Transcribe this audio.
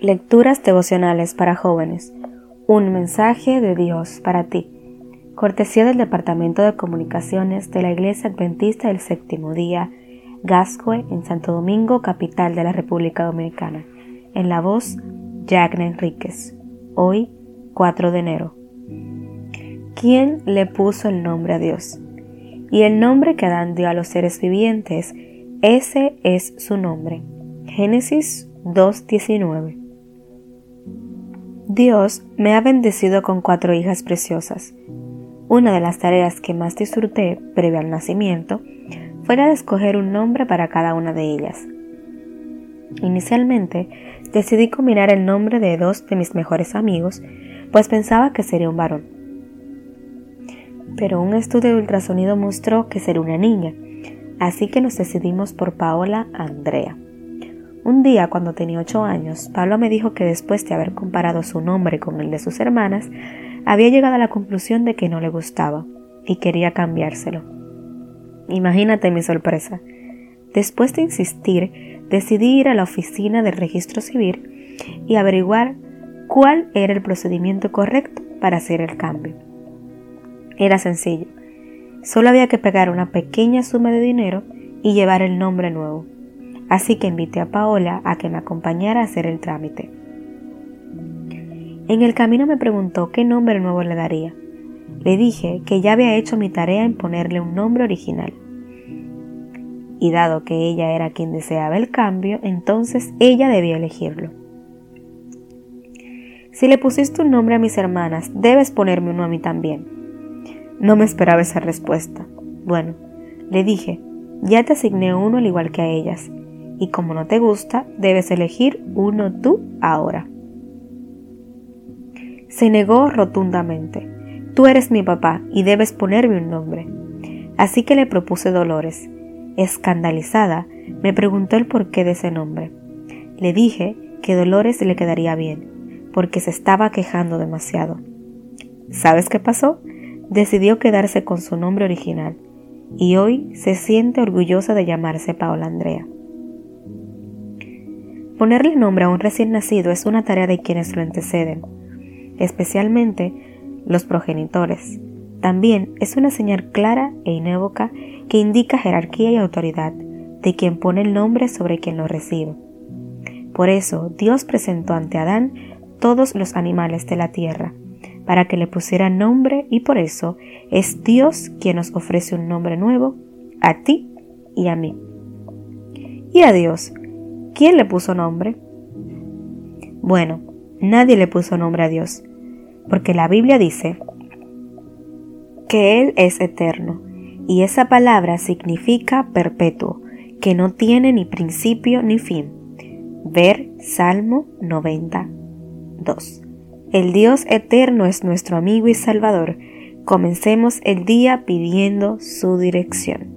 Lecturas devocionales para jóvenes. Un mensaje de Dios para ti. Cortesía del Departamento de Comunicaciones de la Iglesia Adventista del Séptimo Día, Gascue, en Santo Domingo, capital de la República Dominicana. En la voz, Jagna Enríquez. Hoy, 4 de enero. ¿Quién le puso el nombre a Dios? Y el nombre que Adán dio a los seres vivientes, ese es su nombre. Génesis 2.19 Dios me ha bendecido con cuatro hijas preciosas. Una de las tareas que más disfruté previo al nacimiento fue la de escoger un nombre para cada una de ellas. Inicialmente decidí combinar el nombre de dos de mis mejores amigos, pues pensaba que sería un varón. Pero un estudio de ultrasonido mostró que sería una niña, así que nos decidimos por Paola Andrea. Un día, cuando tenía ocho años, Pablo me dijo que después de haber comparado su nombre con el de sus hermanas, había llegado a la conclusión de que no le gustaba y quería cambiárselo. Imagínate mi sorpresa. Después de insistir, decidí ir a la oficina del registro civil y averiguar cuál era el procedimiento correcto para hacer el cambio. Era sencillo. Solo había que pegar una pequeña suma de dinero y llevar el nombre nuevo así que invité a Paola a que me acompañara a hacer el trámite. En el camino me preguntó qué nombre nuevo le daría. Le dije que ya había hecho mi tarea en ponerle un nombre original. Y dado que ella era quien deseaba el cambio, entonces ella debía elegirlo. Si le pusiste un nombre a mis hermanas, debes ponerme uno a mí también. No me esperaba esa respuesta. Bueno, le dije, ya te asigné uno al igual que a ellas, y como no te gusta, debes elegir uno tú ahora. Se negó rotundamente. Tú eres mi papá y debes ponerme un nombre. Así que le propuse Dolores. Escandalizada, me preguntó el porqué de ese nombre. Le dije que Dolores le quedaría bien, porque se estaba quejando demasiado. ¿Sabes qué pasó? Decidió quedarse con su nombre original y hoy se siente orgullosa de llamarse Paola Andrea. Ponerle nombre a un recién nacido es una tarea de quienes lo anteceden, especialmente los progenitores. También es una señal clara e inévoca que indica jerarquía y autoridad de quien pone el nombre sobre quien lo recibe. Por eso Dios presentó ante Adán todos los animales de la tierra, para que le pusiera nombre y por eso es Dios quien nos ofrece un nombre nuevo a ti y a mí. Y a Dios ¿Quién le puso nombre? Bueno, nadie le puso nombre a Dios, porque la Biblia dice que Él es eterno, y esa palabra significa perpetuo, que no tiene ni principio ni fin. Ver Salmo 92. El Dios eterno es nuestro amigo y Salvador. Comencemos el día pidiendo su dirección.